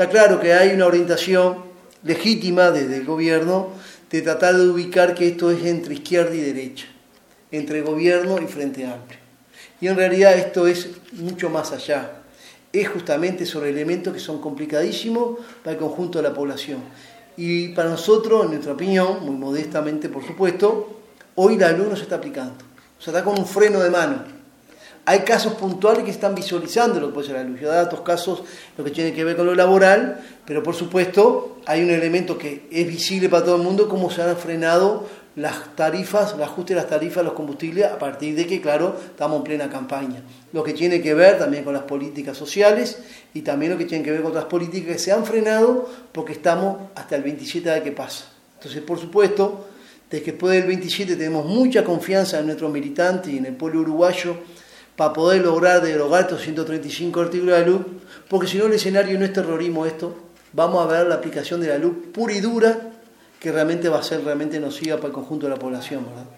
Está claro que hay una orientación legítima desde el gobierno de tratar de ubicar que esto es entre izquierda y derecha, entre gobierno y Frente Amplio. Y en realidad esto es mucho más allá. Es justamente sobre elementos que son complicadísimos para el conjunto de la población. Y para nosotros, en nuestra opinión, muy modestamente por supuesto, hoy la luz no se está aplicando. O sea, está con un freno de mano hay casos puntuales que están visualizando lo que puede ser la luz. Yo datos casos, lo que tiene que ver con lo laboral, pero por supuesto hay un elemento que es visible para todo el mundo, cómo se han frenado las tarifas, el ajuste de las tarifas de los combustibles a partir de que, claro, estamos en plena campaña. Lo que tiene que ver también con las políticas sociales y también lo que tiene que ver con otras políticas que se han frenado porque estamos hasta el 27 de que pasa. Entonces, por supuesto, desde que después del 27 tenemos mucha confianza en nuestros militantes y en el pueblo uruguayo para poder lograr derogar estos 135 artículos de la luz, porque si no el escenario no es terrorismo esto, vamos a ver la aplicación de la luz pura y dura que realmente va a ser realmente nociva para el conjunto de la población. ¿verdad?